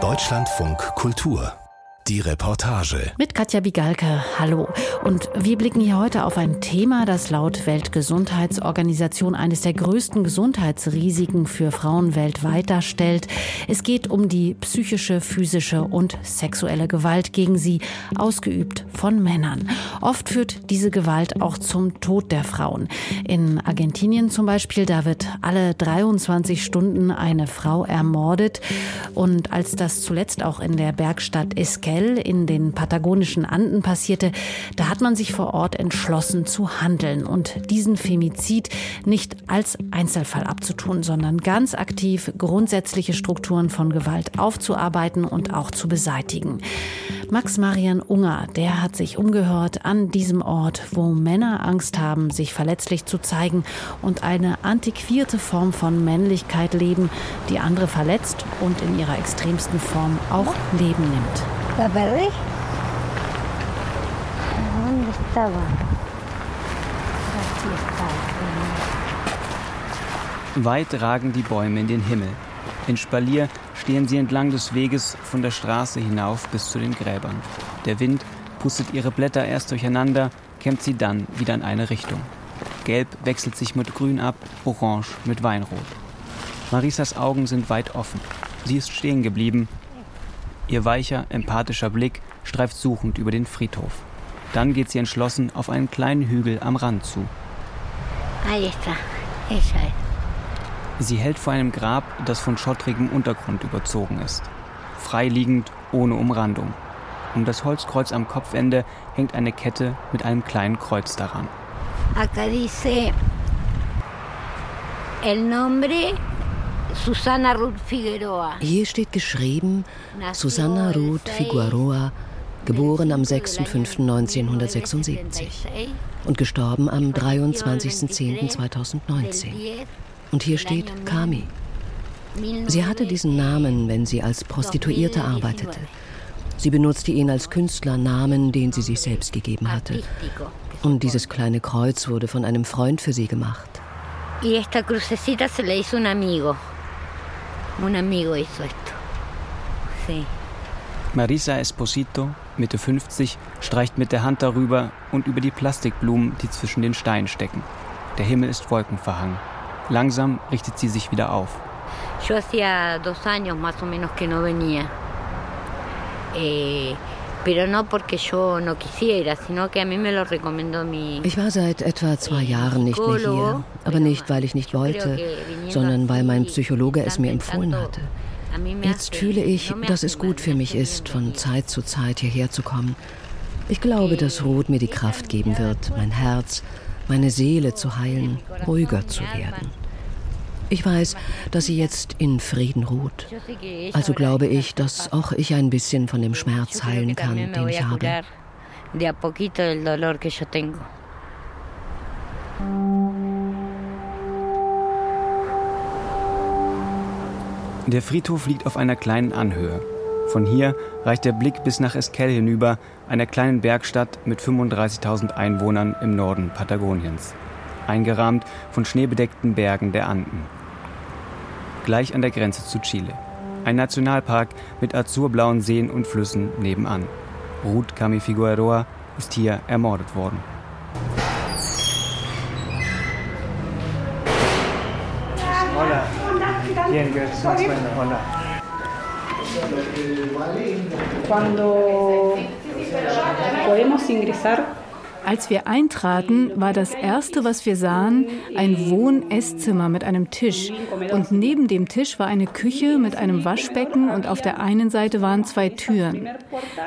Deutschlandfunk Kultur die Reportage. Mit Katja Bigalke, hallo. Und wir blicken hier heute auf ein Thema, das laut Weltgesundheitsorganisation eines der größten Gesundheitsrisiken für Frauen weltweit darstellt. Es geht um die psychische, physische und sexuelle Gewalt gegen sie, ausgeübt von Männern. Oft führt diese Gewalt auch zum Tod der Frauen. In Argentinien zum Beispiel, da wird alle 23 Stunden eine Frau ermordet. Und als das zuletzt auch in der Bergstadt Esquel Hotel in den patagonischen Anden passierte, da hat man sich vor Ort entschlossen zu handeln und diesen Femizid nicht als Einzelfall abzutun, sondern ganz aktiv grundsätzliche Strukturen von Gewalt aufzuarbeiten und auch zu beseitigen. Max Marian Unger, der hat sich umgehört an diesem Ort, wo Männer Angst haben, sich verletzlich zu zeigen und eine antiquierte Form von Männlichkeit leben, die andere verletzt und in ihrer extremsten Form auch Leben nimmt. La. ¿Dónde estaba? Aquí está. Weit ragen die Bäume in den Himmel. In Spalier stehen sie entlang des Weges von der Straße hinauf bis zu den Gräbern. Der Wind pustet ihre Blätter erst durcheinander, kämmt sie dann wieder in eine Richtung. Gelb wechselt sich mit Grün ab, Orange mit Weinrot. Marisas Augen sind weit offen. Sie ist stehen geblieben, Ihr weicher, empathischer Blick streift suchend über den Friedhof. Dann geht sie entschlossen auf einen kleinen Hügel am Rand zu. Sie hält vor einem Grab, das von schottrigem Untergrund überzogen ist. Freiliegend, ohne Umrandung. Um das Holzkreuz am Kopfende hängt eine Kette mit einem kleinen Kreuz daran. Acá dice el nombre Susana Ruth Figueroa. Hier steht geschrieben Susanna Ruth Figueroa, geboren am 6.5.1976 und gestorben am 23.10.2019. Und hier steht Kami. Sie hatte diesen Namen, wenn sie als Prostituierte arbeitete. Sie benutzte ihn als Künstlernamen, den sie sich selbst gegeben hatte. Und dieses kleine Kreuz wurde von einem Freund für sie gemacht. Y esta crucecita se le hizo un amigo. Un amigo hizo esto. Sí. Marisa Esposito, Mitte 50, streicht mit der Hand darüber und über die Plastikblumen, die zwischen den Steinen stecken. Der Himmel ist wolkenverhangen. Langsam richtet sie sich wieder auf. Yo hacía dos años más o menos que no venía. Eh, ich war seit etwa zwei Jahren nicht mehr hier, aber nicht, weil ich nicht wollte, sondern weil mein Psychologe es mir empfohlen hatte. Jetzt fühle ich, dass es gut für mich ist, von Zeit zu Zeit hierher zu kommen. Ich glaube, dass Ruth mir die Kraft geben wird, mein Herz, meine Seele zu heilen, ruhiger zu werden. Ich weiß, dass sie jetzt in Frieden ruht. Also glaube ich, dass auch ich ein bisschen von dem Schmerz heilen kann, den ich habe. Der Friedhof liegt auf einer kleinen Anhöhe. Von hier reicht der Blick bis nach Esquel hinüber, einer kleinen Bergstadt mit 35.000 Einwohnern im Norden Patagoniens, eingerahmt von schneebedeckten Bergen der Anden gleich an der Grenze zu Chile. Ein Nationalpark mit azurblauen Seen und Flüssen nebenan. Ruth Cami Figueroa ist hier ermordet worden. Hola. Bien, Hola. Cuando podemos ingresar als wir eintraten, war das Erste, was wir sahen, ein Wohn-Esszimmer mit einem Tisch. Und neben dem Tisch war eine Küche mit einem Waschbecken und auf der einen Seite waren zwei Türen.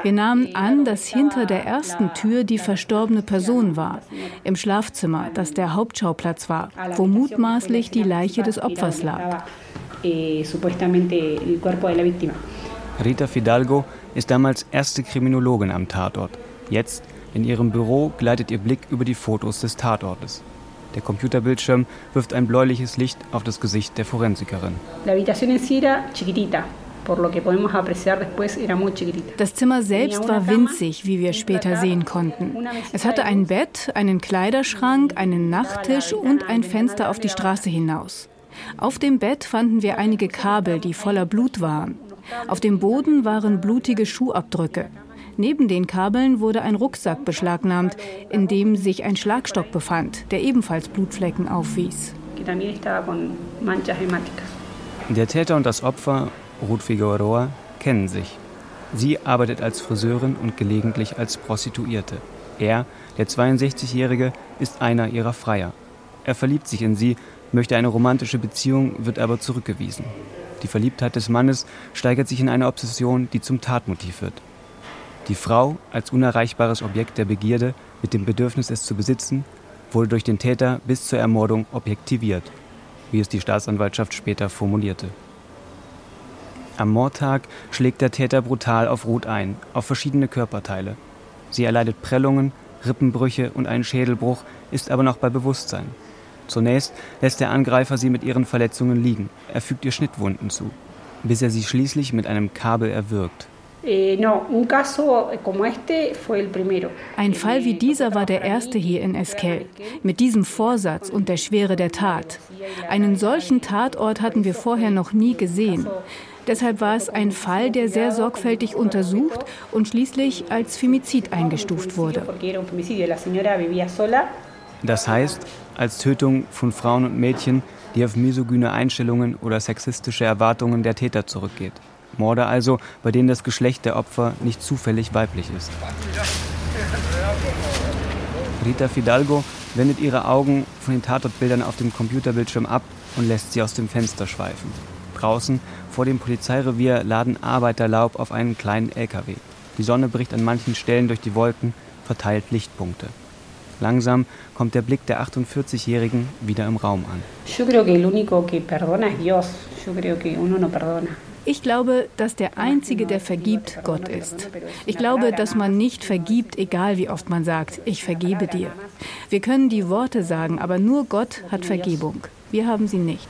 Wir nahmen an, dass hinter der ersten Tür die verstorbene Person war, im Schlafzimmer, das der Hauptschauplatz war, wo mutmaßlich die Leiche des Opfers lag. Rita Fidalgo ist damals erste Kriminologin am Tatort. Jetzt in ihrem Büro gleitet ihr Blick über die Fotos des Tatortes. Der Computerbildschirm wirft ein bläuliches Licht auf das Gesicht der Forensikerin. Das Zimmer selbst war winzig, wie wir später sehen konnten. Es hatte ein Bett, einen Kleiderschrank, einen Nachttisch und ein Fenster auf die Straße hinaus. Auf dem Bett fanden wir einige Kabel, die voller Blut waren. Auf dem Boden waren blutige Schuhabdrücke. Neben den Kabeln wurde ein Rucksack beschlagnahmt, in dem sich ein Schlagstock befand, der ebenfalls Blutflecken aufwies. Der Täter und das Opfer, Ruth Figueroa, kennen sich. Sie arbeitet als Friseurin und gelegentlich als Prostituierte. Er, der 62-Jährige, ist einer ihrer Freier. Er verliebt sich in sie, möchte eine romantische Beziehung, wird aber zurückgewiesen. Die Verliebtheit des Mannes steigert sich in eine Obsession, die zum Tatmotiv wird. Die Frau, als unerreichbares Objekt der Begierde, mit dem Bedürfnis, es zu besitzen, wurde durch den Täter bis zur Ermordung objektiviert, wie es die Staatsanwaltschaft später formulierte. Am Mordtag schlägt der Täter brutal auf Ruth ein, auf verschiedene Körperteile. Sie erleidet Prellungen, Rippenbrüche und einen Schädelbruch, ist aber noch bei Bewusstsein. Zunächst lässt der Angreifer sie mit ihren Verletzungen liegen. Er fügt ihr Schnittwunden zu, bis er sie schließlich mit einem Kabel erwürgt. Eh, Ein Fall wie dieser war der erste hier in Esquel, mit diesem Vorsatz und der Schwere der Tat. Einen solchen Tatort hatten wir vorher noch nie gesehen. Deshalb war es ein Fall, der sehr sorgfältig untersucht und schließlich als Femizid eingestuft wurde. Das heißt, als Tötung von Frauen und Mädchen, die auf misogyne Einstellungen oder sexistische Erwartungen der Täter zurückgeht. Morde also, bei denen das Geschlecht der Opfer nicht zufällig weiblich ist. Rita Fidalgo wendet ihre Augen von den Tatortbildern auf dem Computerbildschirm ab und lässt sie aus dem Fenster schweifen. Draußen vor dem Polizeirevier laden Arbeiter Laub auf einen kleinen LKW. Die Sonne bricht an manchen Stellen durch die Wolken, verteilt Lichtpunkte. Langsam kommt der Blick der 48-Jährigen wieder im Raum an. Ich glaube, dass der Einzige, der vergibt, Gott ist. Ich glaube, dass man nicht vergibt, egal wie oft man sagt, ich vergebe dir. Wir können die Worte sagen, aber nur Gott hat Vergebung. Wir haben sie nicht.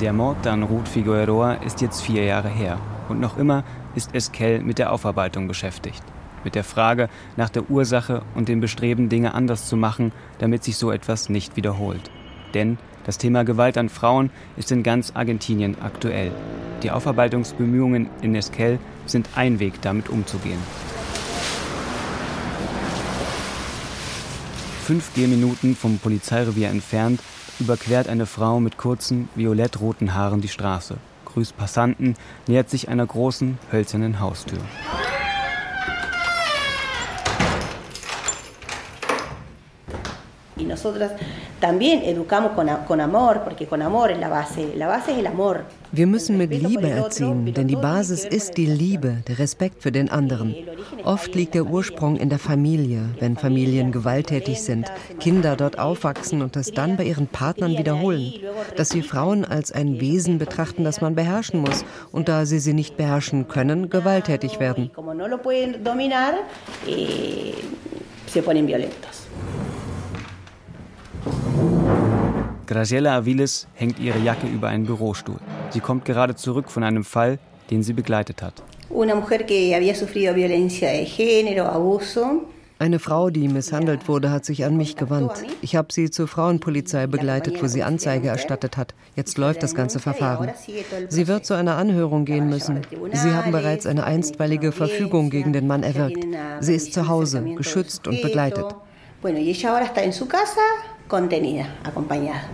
Der Mord an Ruth Figueroa ist jetzt vier Jahre her. Und noch immer ist Esquel mit der Aufarbeitung beschäftigt. Mit der Frage nach der Ursache und dem Bestreben, Dinge anders zu machen, damit sich so etwas nicht wiederholt. Denn das Thema Gewalt an Frauen ist in ganz Argentinien aktuell. Die Aufarbeitungsbemühungen in Esquel sind ein Weg, damit umzugehen. Fünf Gehminuten vom Polizeirevier entfernt überquert eine Frau mit kurzen, violett-roten Haaren die Straße, grüßt Passanten, nähert sich einer großen, hölzernen Haustür. Y nosotras también educamos con, con amor, porque con amor es la base. La base es el amor. Wir müssen mit Liebe erziehen, denn die Basis ist die Liebe, der Respekt für den anderen. Oft liegt der Ursprung in der Familie, wenn Familien gewalttätig sind, Kinder dort aufwachsen und das dann bei ihren Partnern wiederholen. Dass sie Frauen als ein Wesen betrachten, das man beherrschen muss und da sie sie nicht beherrschen können, gewalttätig werden. Eh, se ponen violentos. Graciela Aviles hängt ihre Jacke über einen Bürostuhl. Sie kommt gerade zurück von einem Fall, den sie begleitet hat. Eine Frau, die misshandelt wurde, hat sich an mich gewandt. Ich habe sie zur Frauenpolizei begleitet, wo sie Anzeige erstattet hat. Jetzt läuft das ganze Verfahren. Sie wird zu einer Anhörung gehen müssen. Sie haben bereits eine einstweilige Verfügung gegen den Mann erwirkt. Sie ist zu Hause, geschützt und begleitet. Bueno, y ella ahora está en su casa contenida, acompañada.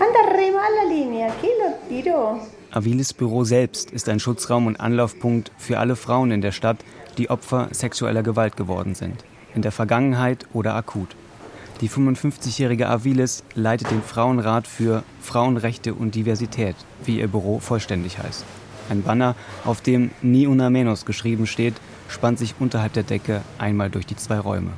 Anda re mal la línea, ¿qué lo tiró? Aviles Büro selbst ist ein Schutzraum und Anlaufpunkt für alle Frauen in der Stadt, die Opfer sexueller Gewalt geworden sind, in der Vergangenheit oder akut. Die 55-jährige Aviles leitet den Frauenrat für Frauenrechte und Diversität, wie ihr Büro vollständig heißt. Ein Banner, auf dem Ni una menos geschrieben steht, spannt sich unterhalb der Decke einmal durch die zwei Räume.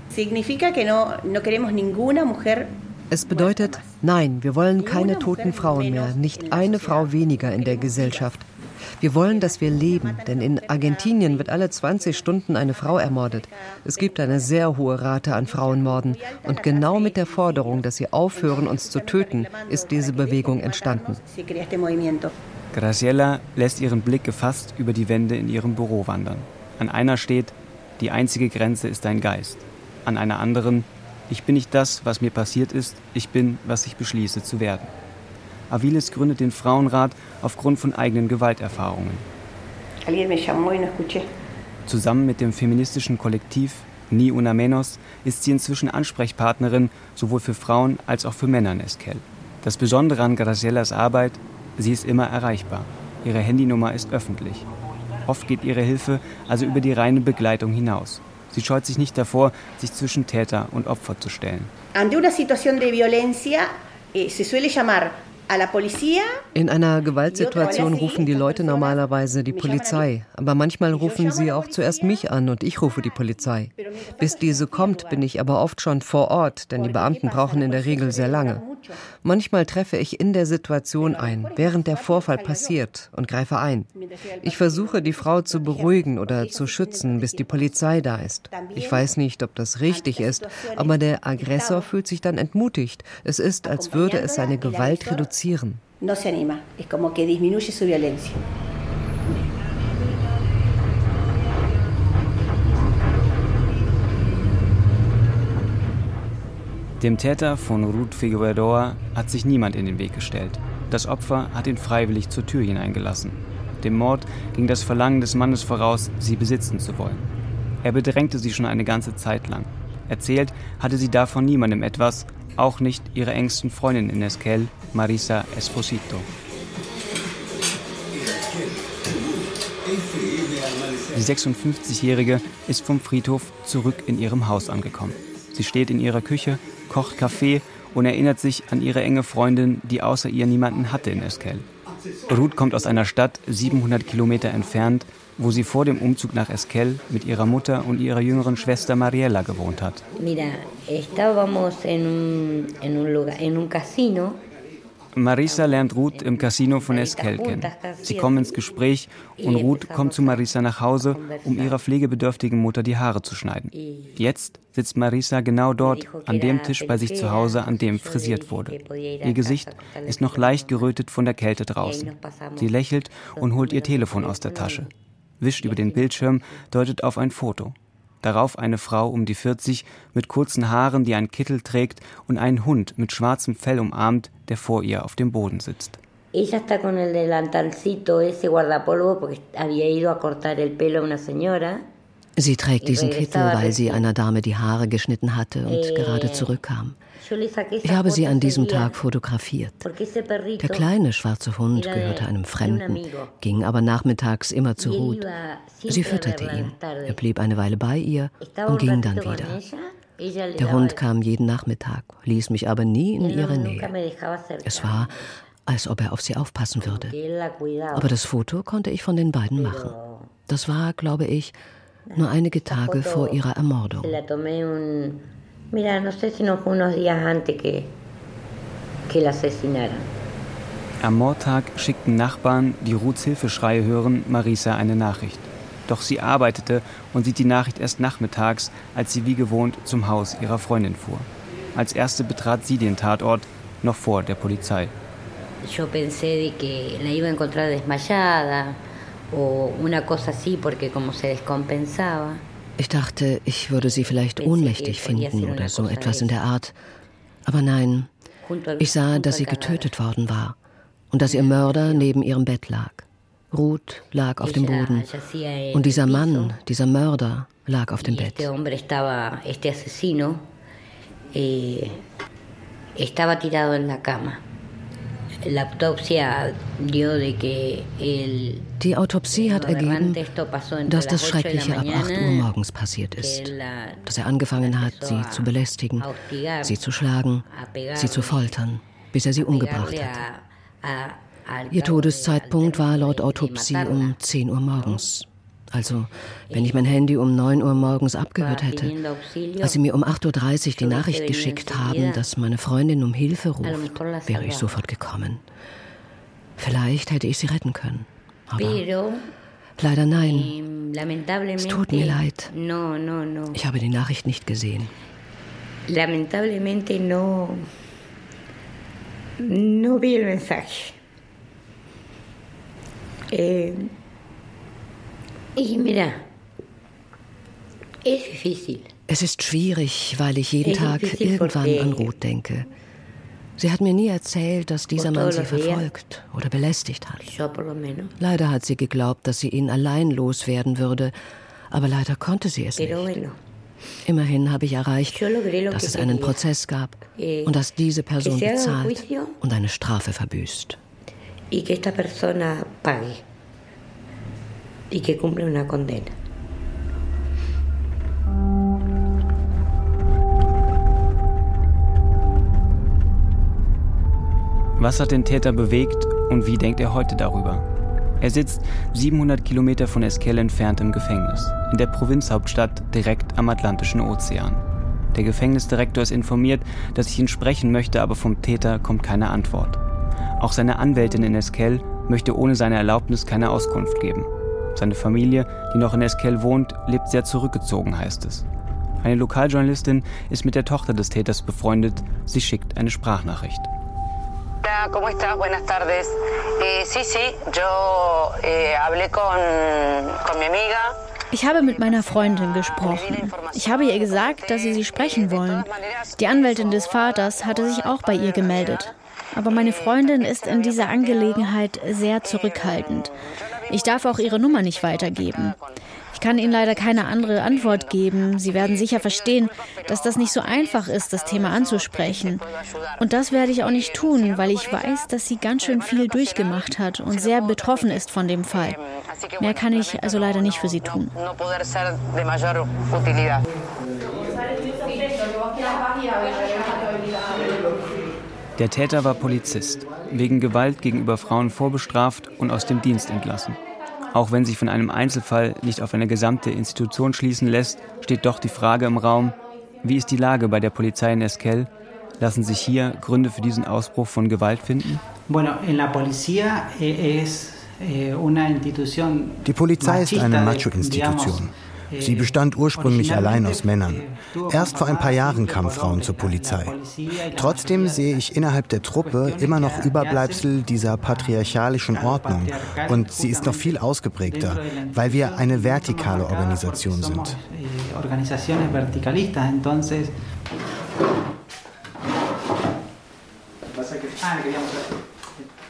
Es bedeutet, nein, wir wollen keine toten Frauen mehr, nicht eine Frau weniger in der Gesellschaft. Wir wollen, dass wir leben, denn in Argentinien wird alle 20 Stunden eine Frau ermordet. Es gibt eine sehr hohe Rate an Frauenmorden. Und genau mit der Forderung, dass sie aufhören, uns zu töten, ist diese Bewegung entstanden. Graciela lässt ihren Blick gefasst über die Wände in ihrem Büro wandern. An einer steht Die einzige Grenze ist dein Geist. An einer anderen, ich bin nicht das, was mir passiert ist, ich bin, was ich beschließe zu werden. Aviles gründet den Frauenrat aufgrund von eigenen Gewalterfahrungen. Zusammen mit dem feministischen Kollektiv Ni Una Menos ist sie inzwischen Ansprechpartnerin sowohl für Frauen als auch für Männer in Esquel. Das Besondere an Gracielas Arbeit, sie ist immer erreichbar. Ihre Handynummer ist öffentlich. Oft geht ihre Hilfe also über die reine Begleitung hinaus. Sie scheut sich nicht davor, sich zwischen Täter und Opfer zu stellen. Ante una situación de violencia eh, se suele llamar in einer Gewaltsituation rufen die Leute normalerweise die Polizei, aber manchmal rufen sie auch zuerst mich an und ich rufe die Polizei. Bis diese kommt, bin ich aber oft schon vor Ort, denn die Beamten brauchen in der Regel sehr lange. Manchmal treffe ich in der Situation ein, während der Vorfall passiert und greife ein. Ich versuche, die Frau zu beruhigen oder zu schützen, bis die Polizei da ist. Ich weiß nicht, ob das richtig ist, aber der Aggressor fühlt sich dann entmutigt. Es ist, als würde es seine Gewalt reduzieren reduzieren. No se anima, es como que disminuye su violencia. Dem Täter von Ruth Figueroa hat sich niemand in den Weg gestellt. Das Opfer hat ihn freiwillig zur Tür hineingelassen. Dem Mord ging das Verlangen des Mannes voraus, sie besitzen zu wollen. Er bedrängte sie schon eine ganze Zeit lang. Erzählt hatte sie davon niemandem etwas, auch nicht ihre engsten Freundin in Esquel, Marisa Esposito. Die 56-Jährige ist vom Friedhof zurück in ihrem Haus angekommen. Sie steht in ihrer Küche, kocht Kaffee und erinnert sich an ihre enge Freundin, die außer ihr niemanden hatte in Esquel. Ruth kommt aus einer Stadt 700 Kilometer entfernt, wo sie vor dem Umzug nach Esquel mit ihrer Mutter und ihrer jüngeren Schwester Mariella gewohnt hat. Marisa lernt Ruth im Casino von Esquel kennen. Sie kommen ins Gespräch und Ruth kommt zu Marisa nach Hause, um ihrer pflegebedürftigen Mutter die Haare zu schneiden. Jetzt sitzt Marisa genau dort, an dem Tisch bei sich zu Hause, an dem frisiert wurde. Ihr Gesicht ist noch leicht gerötet von der Kälte draußen. Sie lächelt und holt ihr Telefon aus der Tasche wischt über den Bildschirm, deutet auf ein Foto. Darauf eine Frau um die 40 mit kurzen Haaren, die einen Kittel trägt und einen Hund mit schwarzem Fell umarmt, der vor ihr auf dem Boden sitzt. Ella está con el delantalcito ese guardapolvo porque había ido a cortar el pelo a una señora. Sie trägt diesen Kittel, weil sie einer Dame die Haare geschnitten hatte und eh, gerade zurückkam. Ich habe sie an diesem Tag fotografiert. Der kleine schwarze Hund gehörte einem Fremden, ging aber nachmittags immer zu Ruth. Sie fütterte ihn. Er blieb eine Weile bei ihr und ging dann wieder. Der Hund kam jeden Nachmittag, ließ mich aber nie in ihre Nähe. Es war, als ob er auf sie aufpassen würde. Aber das Foto konnte ich von den beiden machen. Das war, glaube ich, nur einige Tage vor ihrer Ermordung. Am Mordtag schickten Nachbarn, die Ruths Hilfeschreie hören, Marisa eine Nachricht. Doch sie arbeitete und sieht die Nachricht erst nachmittags, als sie wie gewohnt zum Haus ihrer Freundin fuhr. Als erste betrat sie den Tatort, noch vor der Polizei. Yo pensé de que la iba a encontrar desmayada, ich dachte, ich würde sie vielleicht ohnmächtig finden oder so etwas in der Art. Aber nein, ich sah, dass sie getötet worden war und dass ihr Mörder neben ihrem Bett lag. Ruth lag auf dem Boden und dieser Mann, dieser Mörder, lag auf dem Bett. Eh, estaba tirado en la cama. Die Autopsie hat ergeben, dass das Schreckliche ab 8 Uhr morgens passiert ist. Dass er angefangen hat, sie zu belästigen, sie zu schlagen, sie zu foltern, bis er sie umgebracht hat. Ihr Todeszeitpunkt war laut Autopsie um 10 Uhr morgens. Also, wenn ich mein Handy um 9 Uhr morgens abgehört hätte, als sie mir um 8.30 Uhr die Nachricht geschickt haben, dass meine Freundin um Hilfe ruft, wäre ich sofort gekommen. Vielleicht hätte ich sie retten können. Aber leider nein. Es tut mir leid. Ich habe die Nachricht nicht gesehen. Lamentablemente no, no vi el mensaje. Eh, Y mira, Es ist schwierig, weil ich jeden Tag irgendwann an Ruth denke. Sie hat mir nie erzählt, dass dieser Mann sie verfolgt oder belästigt hat. Leider hat sie geglaubt, dass sie ihn allein loswerden würde, aber leider konnte sie es nicht. Immerhin habe ich erreicht, dass es einen Prozess gab und dass diese Person bezahlt und eine Strafe verbüßt. Y que esta persona pague y que cumple una condena. Was hat den Täter bewegt und wie denkt er heute darüber? Er sitzt 700 Kilometer von Esquel entfernt im Gefängnis, in der Provinzhauptstadt direkt am Atlantischen Ozean. Der Gefängnisdirektor ist informiert, dass ich ihn sprechen möchte, aber vom Täter kommt keine Antwort. Auch seine Anwältin in Esquel möchte ohne seine Erlaubnis keine Auskunft geben. Seine Familie, die noch in Esquel wohnt, lebt sehr zurückgezogen, heißt es. Eine Lokaljournalistin ist mit der Tochter des Täters befreundet. Sie schickt eine Sprachnachricht. Hola, ¿cómo estás? Buenas tardes. Eh, sí, sí, yo eh, hablé con, con mi amiga. Ich habe mit meiner Freundin gesprochen. Ich habe ihr gesagt, dass sie sie sprechen wollen. Die Anwältin des Vaters hatte sich auch bei ihr gemeldet. Aber meine Freundin ist in dieser Angelegenheit sehr zurückhaltend. Ich darf auch ihre Nummer nicht weitergeben. Ich kann Ihnen leider keine andere Antwort geben. Sie werden sicher verstehen, dass das nicht so einfach ist, das Thema anzusprechen. Und das werde ich auch nicht tun, weil ich weiß, dass sie ganz schön viel durchgemacht hat und sehr betroffen ist von dem Fall. Mehr kann ich also leider nicht für Sie tun. Der Täter war Polizist, wegen Gewalt gegenüber Frauen vorbestraft und aus dem Dienst entlassen. Auch wenn sich von einem Einzelfall nicht auf eine gesamte Institution schließen lässt, steht doch die Frage im Raum, wie ist die Lage bei der Polizei in Esquel? Lassen sich hier Gründe für diesen Ausbruch von Gewalt finden? Eh, eh, die Polizei ist eine Macho-Institution. Sie bestand ursprünglich allein aus Männern. Erst vor ein paar Jahren kamen Frauen zur Polizei. Trotzdem sehe ich innerhalb der Truppe immer noch Überbleibsel dieser patriarchalischen Ordnung. Und sie ist noch viel ausgeprägter, weil wir eine vertikale Organisation sind.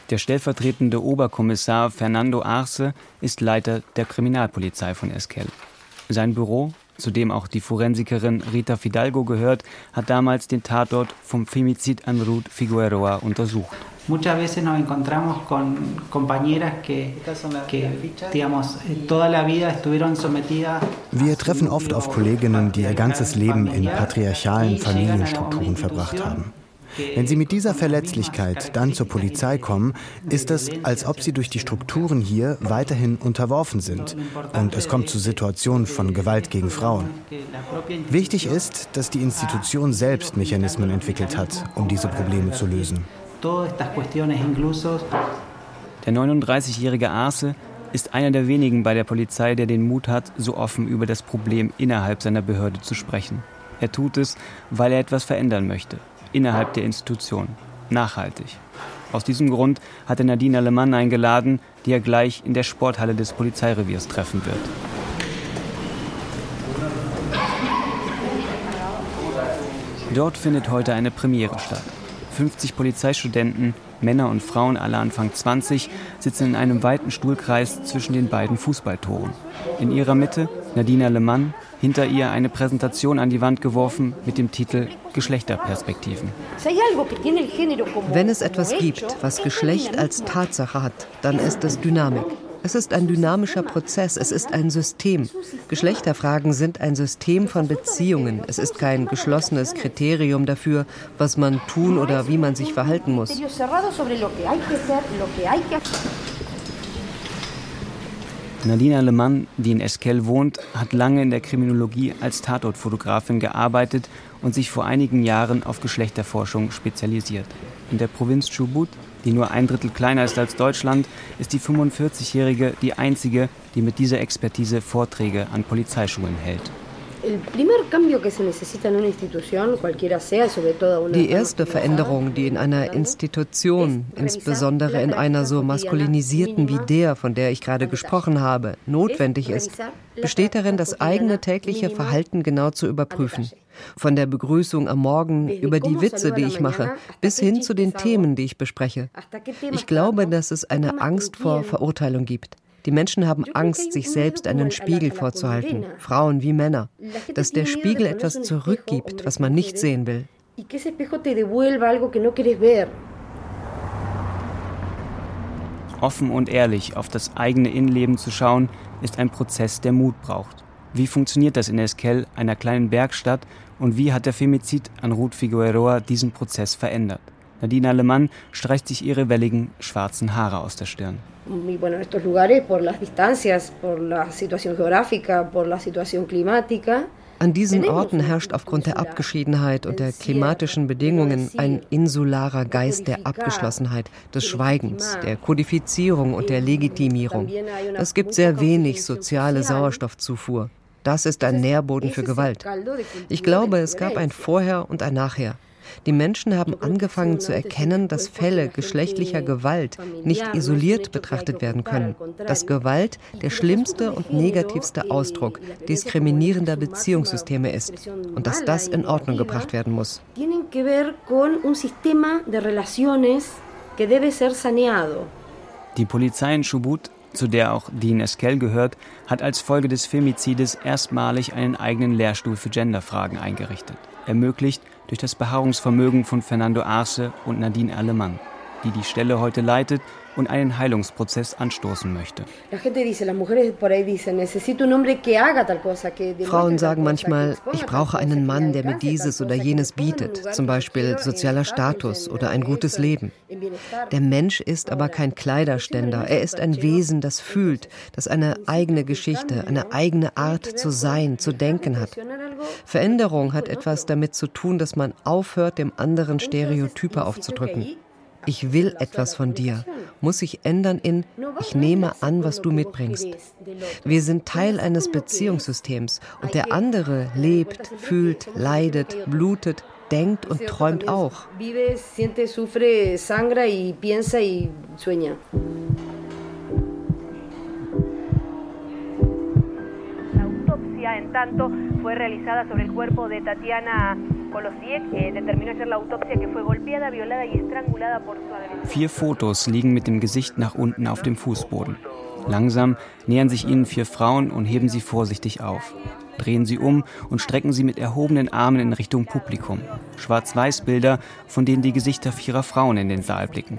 Der stellvertretende Oberkommissar Fernando Arce ist Leiter der Kriminalpolizei von Esquel. Sein Büro, zu dem auch die Forensikerin Rita Fidalgo gehört, hat damals den Tatort vom Femizid an Ruth Figueroa untersucht. Muchas veces nos encontramos con compañeras que, que digamos, toda la vida estuvieron sometidas. Wir treffen oft auf Kolleginnen, die ihr ganzes Leben in patriarchalen Familienstrukturen verbracht haben. Wenn sie mit dieser Verletzlichkeit dann zur Polizei kommen, ist es, als ob sie durch die Strukturen hier weiterhin unterworfen sind. Und es kommt zu Situationen von Gewalt gegen Frauen. Wichtig ist, dass die Institution selbst Mechanismen entwickelt hat, um diese Probleme zu lösen. Der 39-jährige Arce ist einer der wenigen bei der Polizei, der den Mut hat, so offen über das Problem innerhalb seiner Behörde zu sprechen. Er tut es, weil er etwas verändern möchte innerhalb der Institution. Nachhaltig. Aus diesem Grund hat er Nadine Alemann eingeladen, die er gleich in der Sporthalle des Polizeireviers treffen wird. Dort findet heute eine Premiere statt. 50 Polizeistudenten, Männer und Frauen alle Anfang 20, sitzen in einem weiten Stuhlkreis zwischen den beiden Fußballtoren. In ihrer Mitte Nadine Alemann, hinter ihr eine Präsentation an die Wand geworfen mit dem Titel Geschlechterperspektiven. Wenn es etwas gibt, was Geschlecht als Tatsache hat, dann ist es Dynamik. Es ist ein dynamischer Prozess, es ist ein System. Geschlechterfragen sind ein System von Beziehungen. Es ist kein geschlossenes Kriterium dafür, was man tun oder wie man sich verhalten muss. Nadine Alemann, die in Esquel wohnt, hat lange in der Kriminologie als Tatortfotografin gearbeitet und sich vor einigen Jahren auf Geschlechterforschung spezialisiert. In der Provinz Chubut, die nur ein Drittel kleiner ist als Deutschland, ist die 45-Jährige die einzige, die mit dieser Expertise Vorträge an Polizeischulen hält. Die erste Veränderung, die in einer Institution, insbesondere in einer so maskulinisierten wie der, von der ich gerade gesprochen habe, notwendig ist, besteht darin, das eigene tägliche Verhalten genau zu überprüfen. Von der Begrüßung am Morgen über die Witze, die ich mache, bis hin zu den Themen, die ich bespreche. Ich glaube, dass es eine Angst vor Verurteilung gibt. Die Menschen haben Angst, sich selbst einen Spiegel vorzuhalten, Frauen wie Männer, dass der Spiegel etwas zurückgibt, was man nicht sehen will. Offen und ehrlich auf das eigene Innenleben zu schauen, ist ein Prozess, der Mut braucht. Wie funktioniert das in Esquel, einer kleinen Bergstadt, und wie hat der Femizid an Ruth Figueroa diesen Prozess verändert? Nadine Alemann streicht sich ihre welligen schwarzen Haare aus der Stirn. An diesen Orten herrscht aufgrund der Abgeschiedenheit und der klimatischen Bedingungen ein insularer Geist der Abgeschlossenheit, des Schweigens, der Kodifizierung und der Legitimierung. Es gibt sehr wenig soziale Sauerstoffzufuhr. Das ist ein Nährboden für Gewalt. Ich glaube, es gab ein Vorher und ein Nachher. Die Menschen haben angefangen zu erkennen, dass Fälle geschlechtlicher Gewalt nicht isoliert betrachtet werden können, dass Gewalt der schlimmste und negativste Ausdruck diskriminierender Beziehungssysteme ist und dass das in Ordnung gebracht werden muss. Die Polizei in Chubut zu der auch Dean Esquel gehört, hat als Folge des Femizides erstmalig einen eigenen Lehrstuhl für Genderfragen eingerichtet, ermöglicht durch das Beharrungsvermögen von Fernando Arce und Nadine Alemann, die die Stelle heute leitet und einen Heilungsprozess anstoßen möchte. Frauen sagen manchmal, ich brauche einen Mann, der mir dieses oder jenes bietet, zum Beispiel sozialer Status oder ein gutes Leben. Der Mensch ist aber kein Kleiderständer, er ist ein Wesen, das fühlt, das eine eigene Geschichte, eine eigene Art zu sein, zu denken hat. Veränderung hat etwas damit zu tun, dass man aufhört, dem anderen Stereotype aufzudrücken. Ich will etwas von dir, muss sich ändern in Ich nehme an, was du mitbringst. Wir sind Teil eines Beziehungssystems. Und der andere lebt, fühlt, leidet, blutet, denkt und träumt auch. en tanto fue realizada sobre el cuerpo de Tatiana Vier Fotos liegen mit dem Gesicht nach unten auf dem Fußboden. Langsam nähern sich ihnen vier Frauen und heben sie vorsichtig auf. Drehen sie um und strecken sie mit erhobenen Armen in Richtung Publikum. Schwarz-Weiß-Bilder, von denen die Gesichter vierer Frauen in den Saal blicken.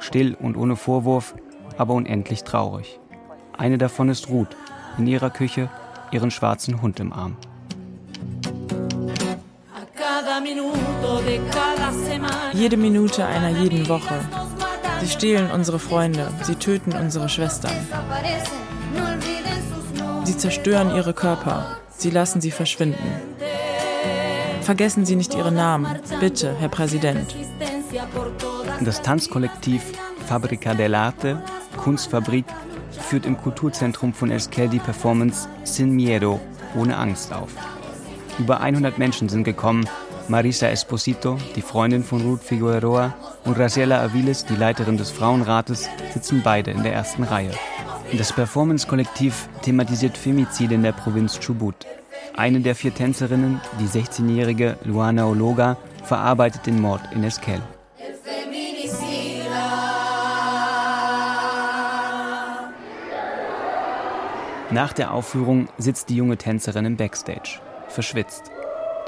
Still und ohne Vorwurf, aber unendlich traurig. Eine davon ist Ruth, in ihrer Küche ihren schwarzen Hund im Arm. Jede Minute einer jeden Woche. Sie stehlen unsere Freunde, sie töten unsere Schwestern. Sie zerstören ihre Körper, sie lassen sie verschwinden. Vergessen Sie nicht Ihre Namen, bitte, Herr Präsident. Das Tanzkollektiv Fabrica dell'Arte, Kunstfabrik, führt im Kulturzentrum von Esquel die Performance Sin Miedo, ohne Angst auf. Über 100 Menschen sind gekommen. Marisa Esposito, die Freundin von Ruth Figueroa, und Graciela Aviles, die Leiterin des Frauenrates, sitzen beide in der ersten Reihe. Das Performance-Kollektiv thematisiert Femizide in der Provinz Chubut. Eine der vier Tänzerinnen, die 16-jährige Luana Ologa, verarbeitet den Mord in Esquel. Nach der Aufführung sitzt die junge Tänzerin im Backstage, verschwitzt.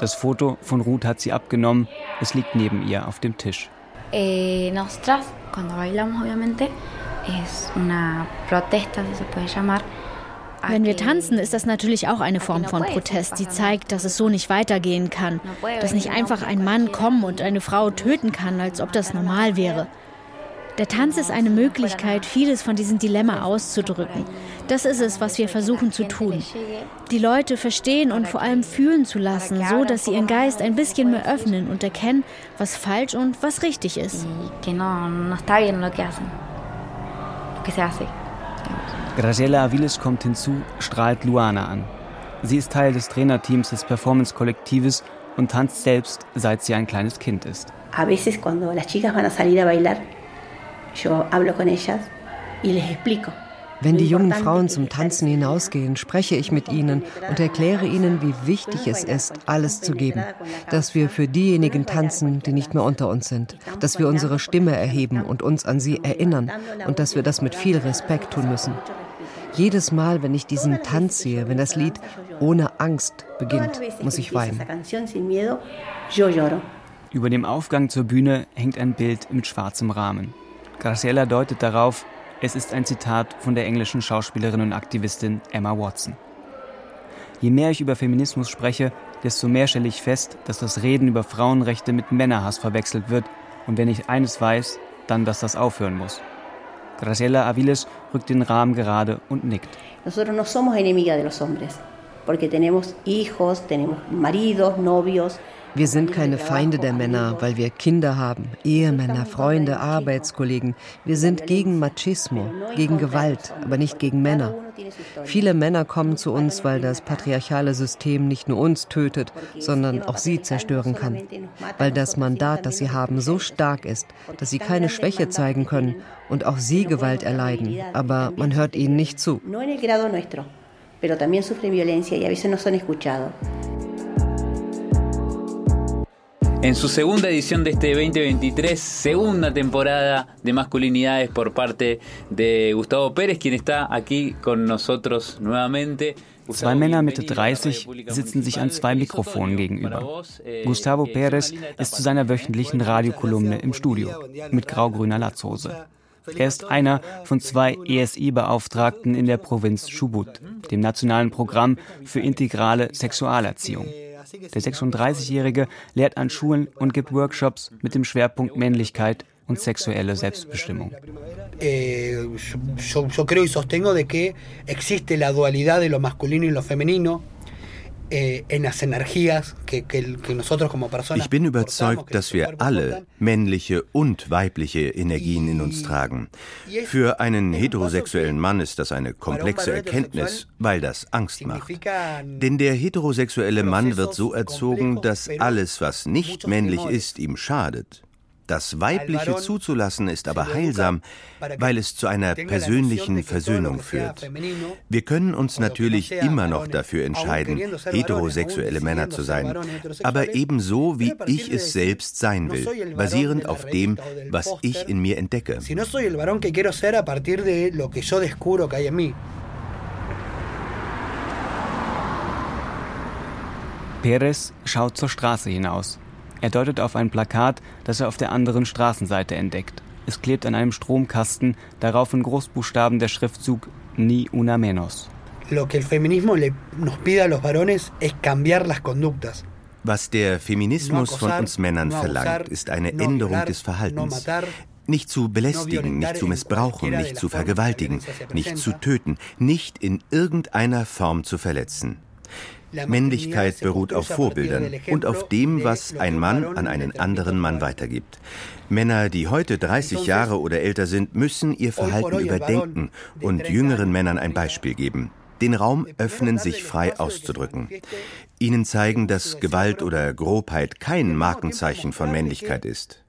Das Foto von Ruth hat sie abgenommen, es liegt neben ihr auf dem Tisch. Eh, nosotras, cuando bailamos, obviamente, es una protesta, si se puede llamar, wenn wir tanzen, ist das natürlich auch eine Form von Protest, die zeigt, dass es so nicht weitergehen kann, dass nicht einfach ein Mann kommen und eine Frau töten kann, als ob das normal wäre. Der Tanz ist eine Möglichkeit, vieles von diesem Dilemma auszudrücken. Das ist es, was wir versuchen zu tun. Die Leute verstehen und vor allem fühlen zu lassen, so dass sie ihren Geist ein bisschen mehr öffnen und erkennen, was falsch und was richtig ist. Graciela Aviles kommt hinzu, strahlt Luana an. Sie ist Teil des Trainerteams des Performance-Kollektives und tanzt selbst, seit sie ein kleines Kind ist. A veces cuando las chicas van a salir a bailar, Wenn die jungen Frauen zum Tanzen hinausgehen, spreche ich mit ihnen und erkläre ihnen, wie wichtig es ist, alles zu geben. Dass wir für diejenigen tanzen, die nicht mehr unter uns sind. Dass wir unsere Stimme erheben und uns an sie erinnern. Und dass wir das mit viel Respekt tun müssen. Jedes Mal, wenn ich diesen Tanz sehe, wenn das Lied ohne Angst beginnt, muss ich weinen. Über dem Aufgang zur Bühne hängt ein Bild mit schwarzem Rahmen. Graciela deutet darauf, es ist ein Zitat von der englischen Schauspielerin und Aktivistin Emma Watson. Je mehr ich über Feminismus spreche, desto mehr stelle ich fest, dass das Reden über Frauenrechte mit Männerhass verwechselt wird. Und wenn ich eines weiß, dann, dass das aufhören muss. Graciela Aviles rückt den Rahmen gerade und nickt. Nosotros no somos enemigas de los hombres, porque tenemos hijos, tenemos maridos, novios. Wir sind keine Feinde der Männer, weil wir Kinder haben, Ehemänner, Freunde, Arbeitskollegen. Wir sind gegen Machismo, gegen Gewalt, aber nicht gegen Männer. Viele Männer kommen zu uns, weil das patriarchale System nicht nur uns tötet, sondern auch sie zerstören kann. Weil das Mandat, das sie haben, so stark ist, dass sie keine Schwäche zeigen können und auch sie Gewalt erleiden, aber man hört ihnen nicht zu. Pero también sufren violencia y a veces no son escuchados. En su segunda edición de este 2023, segunda temporada de masculinidades por parte de Gustavo Pérez, quien está aquí con nosotros nuevamente. Zwei Männer Mitte 30 sitzen sich an zwei Mikrofonen gegenüber. Eh, Gustavo Pérez ist zu seiner wöchentlichen Radiokolumne im Studio mit grau-grüner Latzhose. Er ist einer von zwei ESI-Beauftragten in der Provinz Chubut, dem nationalen Programm für integrale Sexualerziehung. Der 36-Jährige lehrt an Schulen und gibt Workshops mit dem Schwerpunkt Männlichkeit und sexuelle Selbstbestimmung. Yo creo y sostengo de que existe la dualidad de lo masculino y lo. Eh, ich bin überzeugt, dass wir alle männliche und weibliche Energien in uns tragen. Für einen heterosexuellen Mann ist das eine komplexe Erkenntnis, weil das Angst macht. Denn der heterosexuelle Mann wird so erzogen, dass alles, was nicht männlich ist, ihm schadet. Das Weibliche zuzulassen ist aber heilsam, weil es zu einer persönlichen Versöhnung führt. Wir können uns natürlich immer noch dafür entscheiden, heterosexuelle Männer zu sein, aber ebenso, wie ich es selbst sein will, basierend auf dem, was ich in mir entdecke. Perez schaut zur Straße hinaus. Er deutet auf ein Plakat, das er auf der anderen Straßenseite entdeckt. Es klebt an einem Stromkasten, darauf in Großbuchstaben der Schriftzug Ni una menos. Was der Feminismus von uns Männern verlangt, ist eine Änderung des Verhaltens. Nicht zu belästigen, nicht zu missbrauchen, nicht zu vergewaltigen, nicht zu töten, nicht in irgendeiner Form zu verletzen. Männlichkeit beruht auf Vorbildern und auf dem, was ein Mann an einen anderen Mann weitergibt. Männer, die heute 30 Jahre oder älter sind, müssen ihr Verhalten überdenken und jüngeren Männern ein Beispiel geben. Den Raum öffnen, sich frei auszudrücken. Ihnen zeigen, dass Gewalt oder Grobheit kein Markenzeichen von Männlichkeit ist.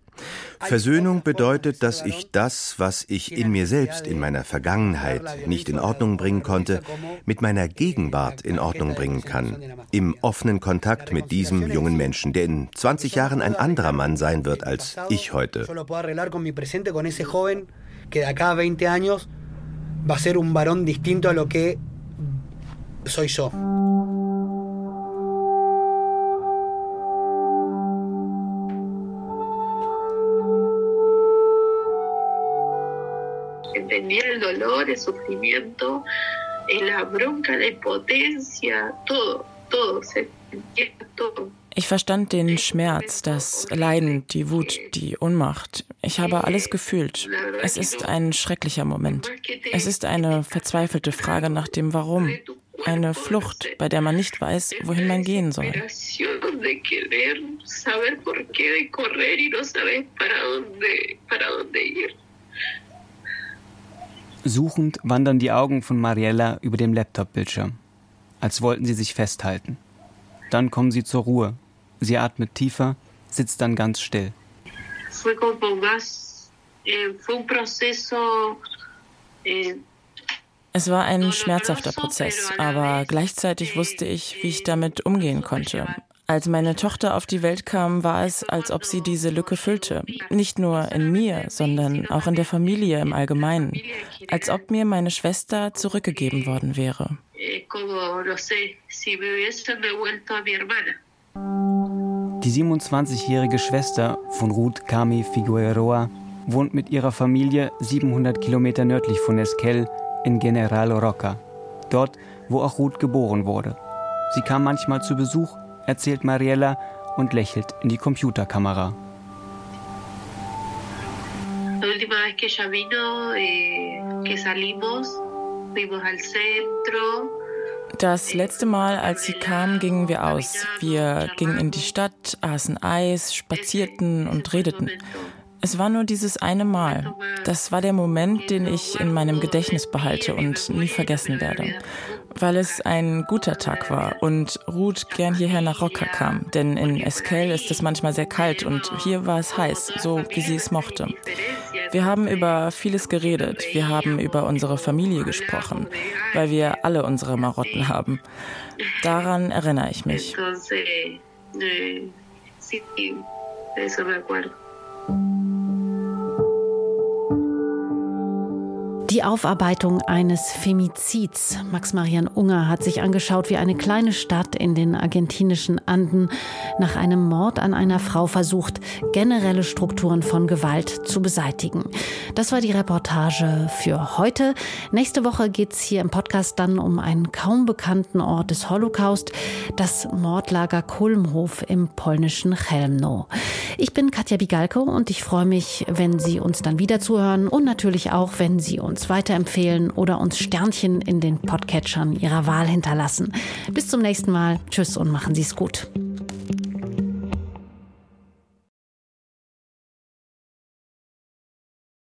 Versöhnung bedeutet, dass ich das, was ich in mir selbst in meiner Vergangenheit nicht in Ordnung bringen konnte, mit meiner Gegenwart in Ordnung bringen kann. Im offenen Kontakt mit diesem jungen Menschen, der in 20 Jahren ein anderer Mann sein wird als ich heute. va a ser un varón distinto a lo que soy yo. Entendía el dolor, el sufrimiento, la bronca, la impotencia, todo, todo, se entiende todo. Ich verstand den Schmerz, das Leiden, die Wut, die Ohnmacht. Ich habe alles gefühlt. Es ist ein schrecklicher Moment. Es ist eine verzweifelte Frage nach dem Warum. Eine Flucht, bei der man nicht weiß, wohin man gehen soll. Suchend wandern die Augen von Mariella über dem Laptop-Bildschirm. als wollten sie sich festhalten. Dann kommen sie zur Ruhe. Sie atmet tiefer, sitzt dann ganz still. Eh, eh, es war ein schmerzhafter Prozess, aber gleichzeitig wusste ich, wie ich damit umgehen konnte. Als meine Tochter auf die Welt kam, war es, als ob sie diese Lücke füllte. Nicht nur in mir, sondern auch in der Familie im Allgemeinen. Als ob mir meine Schwester zurückgegeben worden wäre. Die 27-jährige Schwester von Ruth Kami Figueroa wohnt mit ihrer Familie 700 Kilometer nördlich von Esquel in General Roca, dort, wo auch Ruth geboren wurde. Sie kam manchmal zu Besuch, erzählt Mariella und lächelt in die Computerkamera. La última vez que ella vino, eh, que salimos, fuimos al centro, das letzte Mal, als sie kam, gingen wir aus. Wir gingen in die Stadt, aßen Eis, spazierten und redeten. Es war nur dieses eine Mal. Das war der Moment, den ich in meinem Gedächtnis behalte und nie vergessen werde. Weil es ein guter Tag war und Ruth gern hierher nach Rocca kam. Denn in Esquel ist es manchmal sehr kalt und hier war es heiß, so wie sie es mochte. Wir haben über vieles geredet. Wir haben über unsere Familie gesprochen, weil wir alle unsere Marotten haben. Daran erinnere ich mich. you Die Aufarbeitung eines Femizids. Max-Marian Unger hat sich angeschaut, wie eine kleine Stadt in den argentinischen Anden nach einem Mord an einer Frau versucht, generelle Strukturen von Gewalt zu beseitigen. Das war die Reportage für heute. Nächste Woche geht es hier im Podcast dann um einen kaum bekannten Ort des Holocaust, das Mordlager Kulmhof im polnischen Chelmno. Ich bin Katja Bigalko und ich freue mich, wenn Sie uns dann wieder zuhören und natürlich auch, wenn Sie uns uns weiterempfehlen oder uns Sternchen in den Podcatchern Ihrer Wahl hinterlassen. Bis zum nächsten Mal. Tschüss und machen Sie es gut.